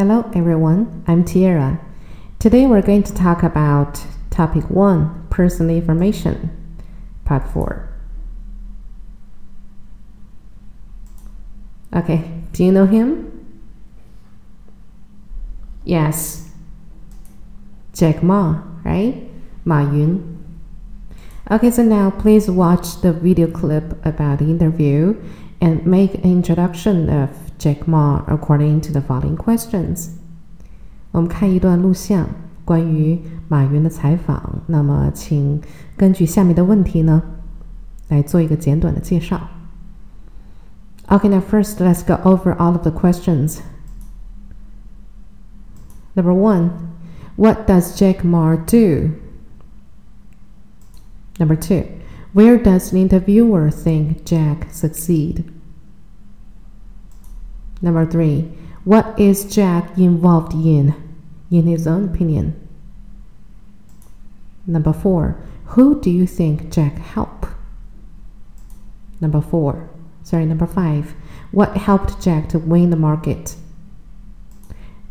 Hello everyone, I'm Tiara. Today we're going to talk about topic 1, personal information, part 4. Okay, do you know him? Yes. Jack Ma, right? Ma Yun. Okay, so now please watch the video clip about the interview and make an introduction of Jack Ma according to the following questions. 我们看一段录像，关于马云的采访。那么，请根据下面的问题呢，来做一个简短的介绍。Okay, now first let's go over all of the questions. Number one, what does Jack Ma do? Number two, where does the interviewer think Jack succeed? Number three, what is Jack involved in, in his own opinion? Number four, who do you think Jack helped? Number four, sorry, number five, what helped Jack to win the market?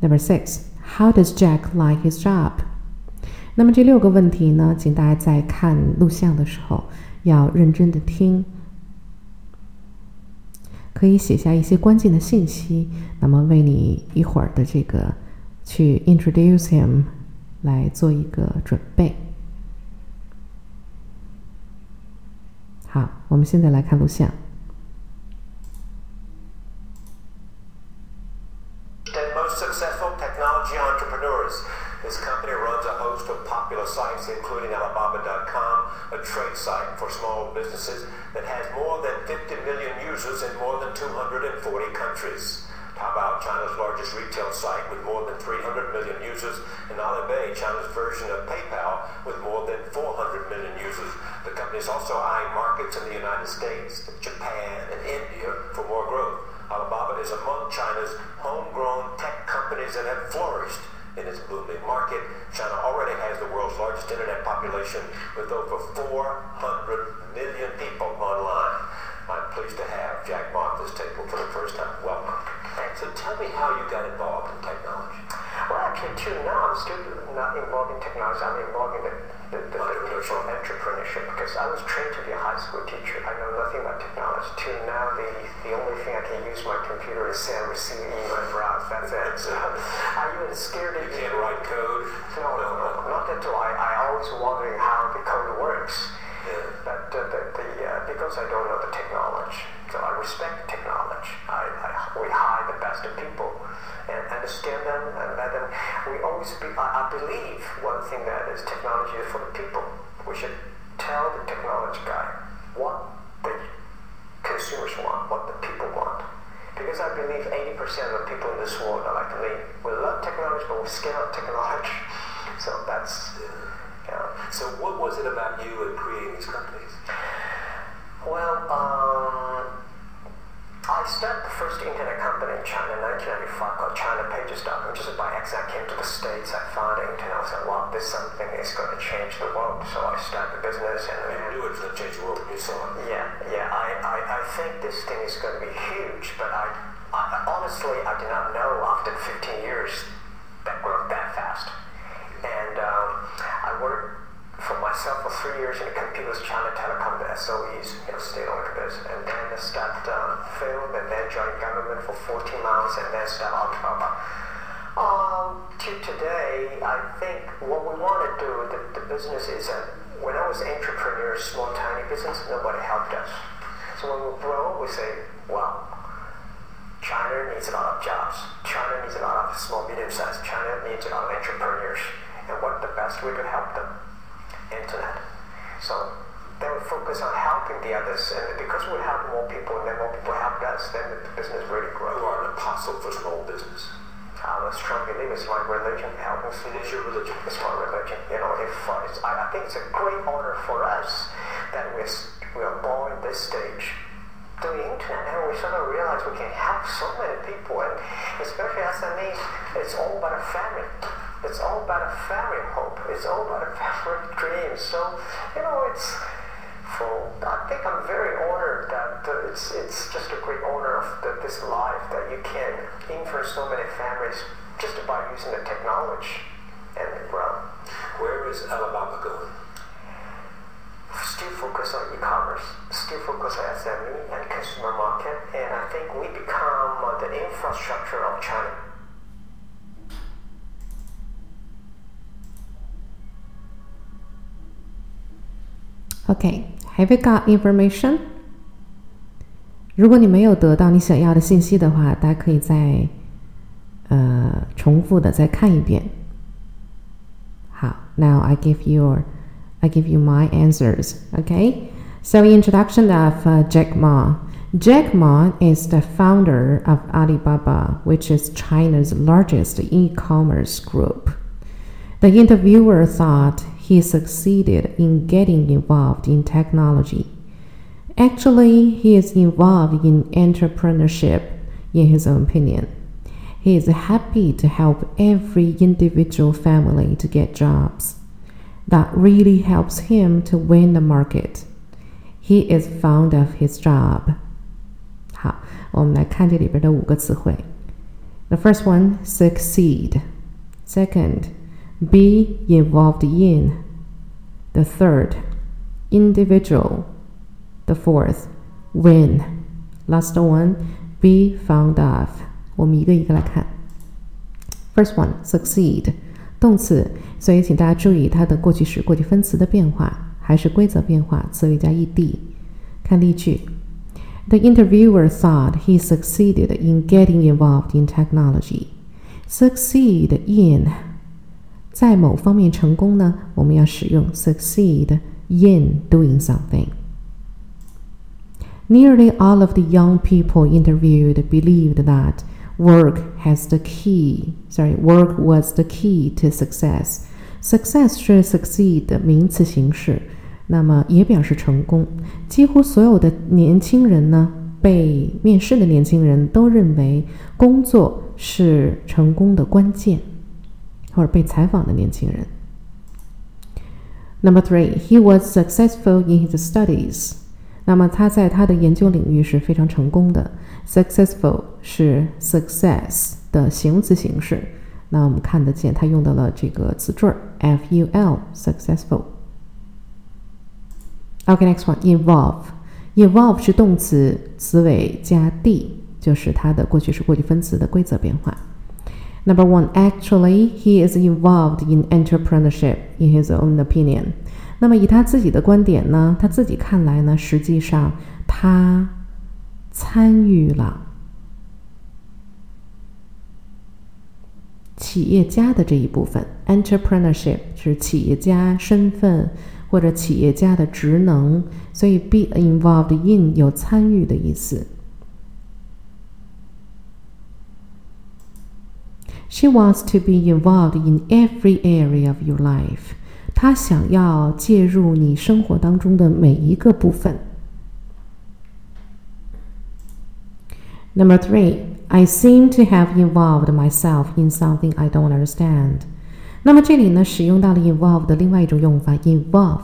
Number six, how does Jack like his job? 那么这六个问题呢，请大家在看录像的时候 要认真的听，可以写下一些关键的信息，那么为你一会儿的这个去 introduce him 来做一个准备。好，我们现在来看录像。A trade site for small businesses that has more than 50 million users in more than 240 countries. Taobao, China's largest retail site with more than 300 million users, and Alipay, China's version of PayPal with more than 400 million users. The company is also eyeing markets in the United States, Japan, and India for more growth. Alibaba is among China's homegrown tech companies that have flourished in its booming market. China already has the world's largest internet population with over 400 million people online. I'm pleased to have Jack Ma at this table for the first time. Welcome. Thanks. So tell me how you got involved in technology. Well, actually, too, now I'm still not involved in technology. I'm involved in the, the, the, entrepreneurship. the entrepreneurship because I was trained to be a high school teacher. I know nothing about technology. Till now, the, the only thing I can use my computer is send, receive, email, browse. That's it. So I even scared You can't write code? No, no, no, not at all. I, I always wondering how the code works. Yeah. But uh, the, the, uh, because I don't know the technology, so I respect technology. I, I, we hire the best of people and understand them and let them. We always be. I, I believe one thing that is technology is for the people. We should tell the technology guy what the consumers want, what the people want. Because I believe 80% of the people in this world are like me. We love but we're of technology. So that's. Yeah. So what was it about you in creating these companies? Well, um, I started the first internet company in China in 1995 called ChinaPages.com. Just by accident, I came to the States, I found internet, I said, wow, this something is going to change the world. So I started the business. and You knew it was going to change the world when you saw it. Yeah, yeah, I, I, I think this thing is going to be huge, but I, I honestly, I did not know after 15 years that growth that fast. And um, I worked for myself for three years in computers, China Telecom, the SOEs, you know, state-owned business, and then I started film, and then joined government for 14 months, and then started Alibaba. Um, to today, I think what we want to do, the, the business is that when I was entrepreneur, small, tiny business, nobody helped us. So when we grow, we say, wow, China needs a lot of jobs. China needs a lot of small, medium-sized. China needs a lot of entrepreneurs. And what the best way to help them? Internet. So then we focus on helping the others, and because we help more people, and then more people help us, then the business really grows. You are an apostle for small business. I'm a strong believer. It's my religion. Helping It is your religion. It's my religion. You know, if uh, it's, I, I think it's a great honor for us that we're, we are born in this stage through the internet, and we sort of realize we can help so many people, and especially SMEs, it's all about a family. It's all about a family hope. It's all about a family dream. So, you know, it's for. I think I'm very honored that uh, it's it's just a great honor of the, this life that you can influence so many families just by using the technology and the grow. Where is Alibaba going? Still focus on e-commerce, still focus on SME and consumer market, and I think we become uh, the infrastructure of China. Okay, have you got information? 如果你没有得到你想要的信息的话，大家可以再呃重复的再看一遍。好，Now I give you I give you my answers. Okay, so introduction of uh, Jack Ma. Jack Ma is the founder of Alibaba, which is China's largest e-commerce group. The interviewer thought he succeeded in getting involved in technology. Actually, he is involved in entrepreneurship, in his own opinion. He is happy to help every individual family to get jobs. That really helps him to win the market. He is fond of his job. 好，我们来看这里边的五个词汇。The first one, succeed. Second, be involved in. The third, individual. The fourth, win. Last one, be found of. 我们一个一个来看。First one, succeed. 动词，所以请大家注意它的过去时、过去分词的变化，还是规则变化，词尾加 ed。看例句：The interviewer thought he succeeded in getting involved in technology. Succeed in 在某方面成功呢，我们要使用 succeed in doing something. Nearly all of the young people interviewed believed that work has the key. Sorry, work was the key to success. Success 是 succeed 的名词形式，那么也表示成功。几乎所有的年轻人呢，被面试的年轻人都认为工作是成功的关键， 或者被采访的年轻人。Number three, he was successful in his studies. 那么他在他的研究领域是非常成功的。Successful 是 success 的形容词形式。那我们看得见，他用到了这个词缀 ful，successful。OK，next one involve。involve 是动词，词尾加 d 就是它的过去式、过去分词的规则变化。Number one, actually, he is involved in entrepreneurship in his own opinion. 那么以他自己的观点呢，他自己看来呢，实际上他参与了企业家的这一部分。Entrepreneurship 是企业家身份或者企业家的职能，所以 be involved in 有参与的意思。She wants to be involved in every area of your life. 他想要介入你生活当中的每一个部分。Number three, I seem to have involved myself in something I don't understand. 那么这里呢，使用到了 involve 的另外一种用法，involve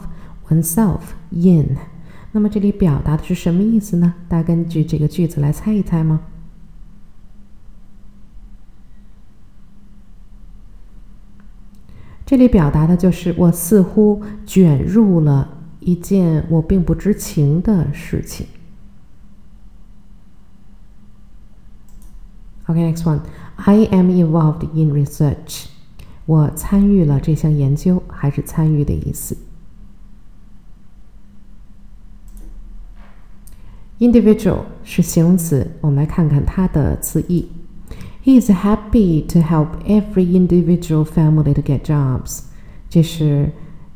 oneself in。那么这里表达的是什么意思呢？大家根据这个句子来猜一猜吗？ 这里表达的就是我似乎卷入了一件我并不知情的事情。OK，next one，I am involved in research。我参与了这项研究，还是参与的意思。Individual 是形容词，我们来看看它的词义。He is happy to help every individual family to get jobs。这是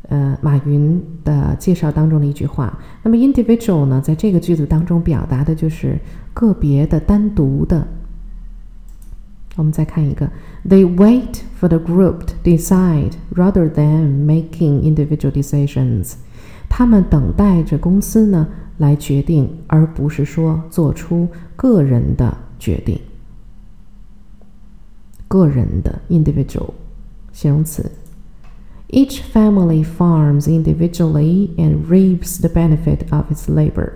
呃马云的介绍当中的一句话。那么 individual 呢，在这个句子当中表达的就是个别的、单独的。我们再看一个，They wait for the group to decide rather than making individual decisions。他们等待着公司呢来决定，而不是说做出个人的决定。个人的 individual 形容词。Each family farms individually and reaps the benefit of its labor。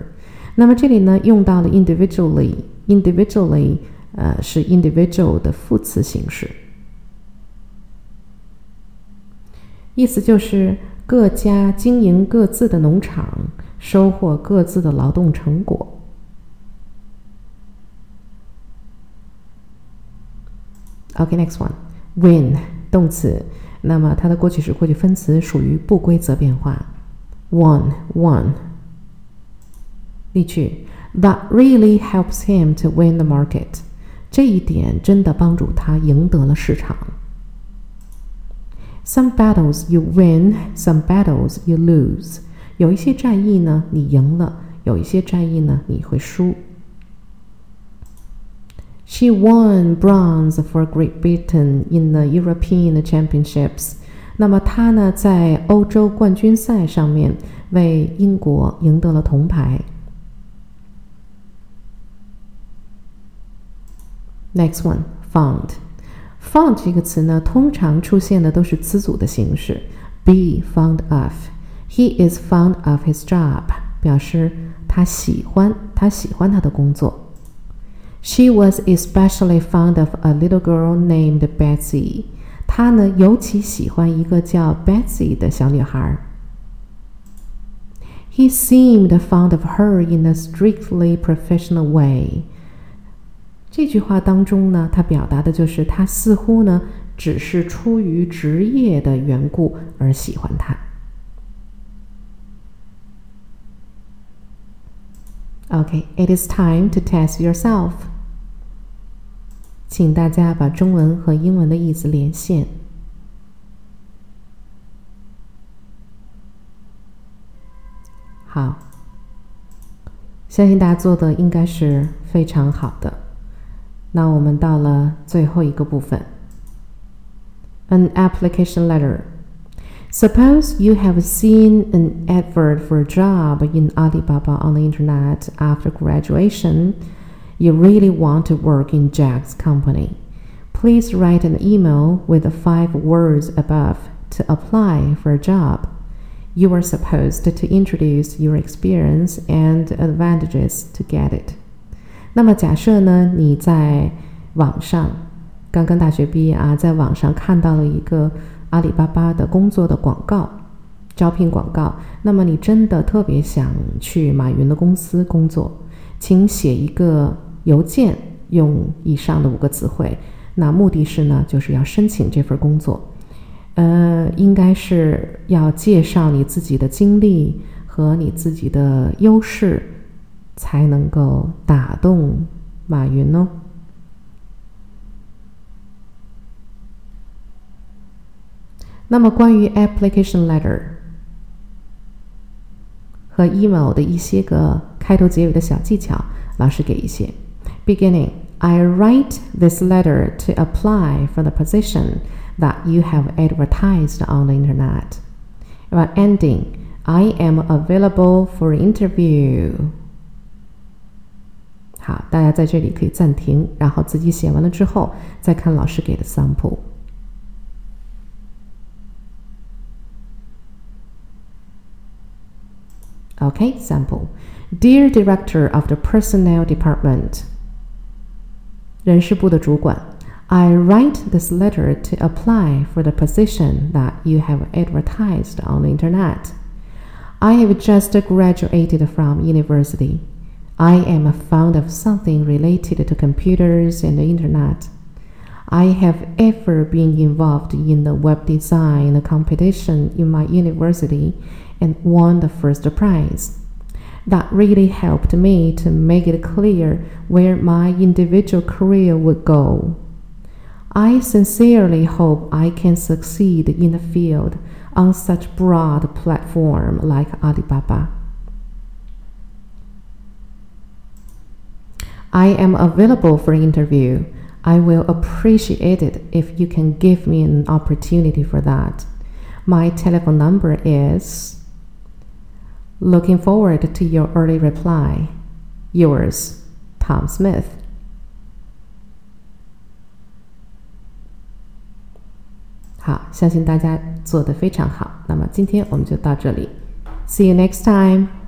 那么这里呢，用到了 individually，individually 呃，是 individual 的副词形式，意思就是各家经营各自的农场，收获各自的劳动成果。OK，next one，win 动词，那么它的过去式、过去分词属于不规则变化。One，one，例句：That really helps him to win the market。这一点真的帮助他赢得了市场。Some battles you win, some battles you lose。有一些战役呢，你赢了；有一些战役呢，你会输。She won bronze for Great Britain in the European Championships。那么她呢，在欧洲冠军赛上面为英国赢得了铜牌。Next one, found. Found 这个词呢，通常出现的都是词组的形式。Be fond of. He is fond of his job，表示他喜欢，他喜欢他的工作。 She was especially fond of a little girl named Betsy。她呢，尤其喜欢一个叫 Betsy 的小女孩。He seemed fond of her in a strictly professional way。这句话当中呢，它表达的就是他似乎呢只是出于职业的缘故而喜欢他。Okay, it is time to test yourself。 请大家把中文和英文的意思连线。好，相信大家做的应该是非常好的。那我们到了最后一个部分。An application letter. Suppose you have seen an advert for a job in Alibaba on the internet after graduation. You really want to work in Jack's company. Please write an email with the five words above to apply for a job. You are supposed to introduce your experience and advantages to get it. 那么假设呢，你在网上刚刚大学毕业啊，在网上看到了一个阿里巴巴的工作的广告，招聘广告。那么你真的特别想去马云的公司工作，请写一个 邮件，用以上的五个词汇。那目的是呢，就是要申请这份工作。呃，应该是要介绍你自己的经历和你自己的优势。才能够打动马云哦。那么关于 application letter 和 email 的一些个开头结尾的小技巧，老师给一些。Beginning, I write this letter to apply for the position that you have advertised on the internet. But ending, I am available for interview. 好，大家在这里可以暂停，然后自己写完了之后再看老师给的 sample。Okay, sample. Dear Director of the Personnel Department， 人事部的主管，I write this letter to apply for the position that you have advertised on the internet. I have just graduated from university. I am fond of something related to computers and the internet. I have ever been involved in the web design competition in my university and won the first prize. That really helped me to make it clear where my individual career would go. I sincerely hope I can succeed in the field on such broad platform like Alibaba. I am available for interview. I will appreciate it if you can give me an opportunity for that. My telephone number is Looking forward to your early reply. Yours, Tom Smith. See you next time.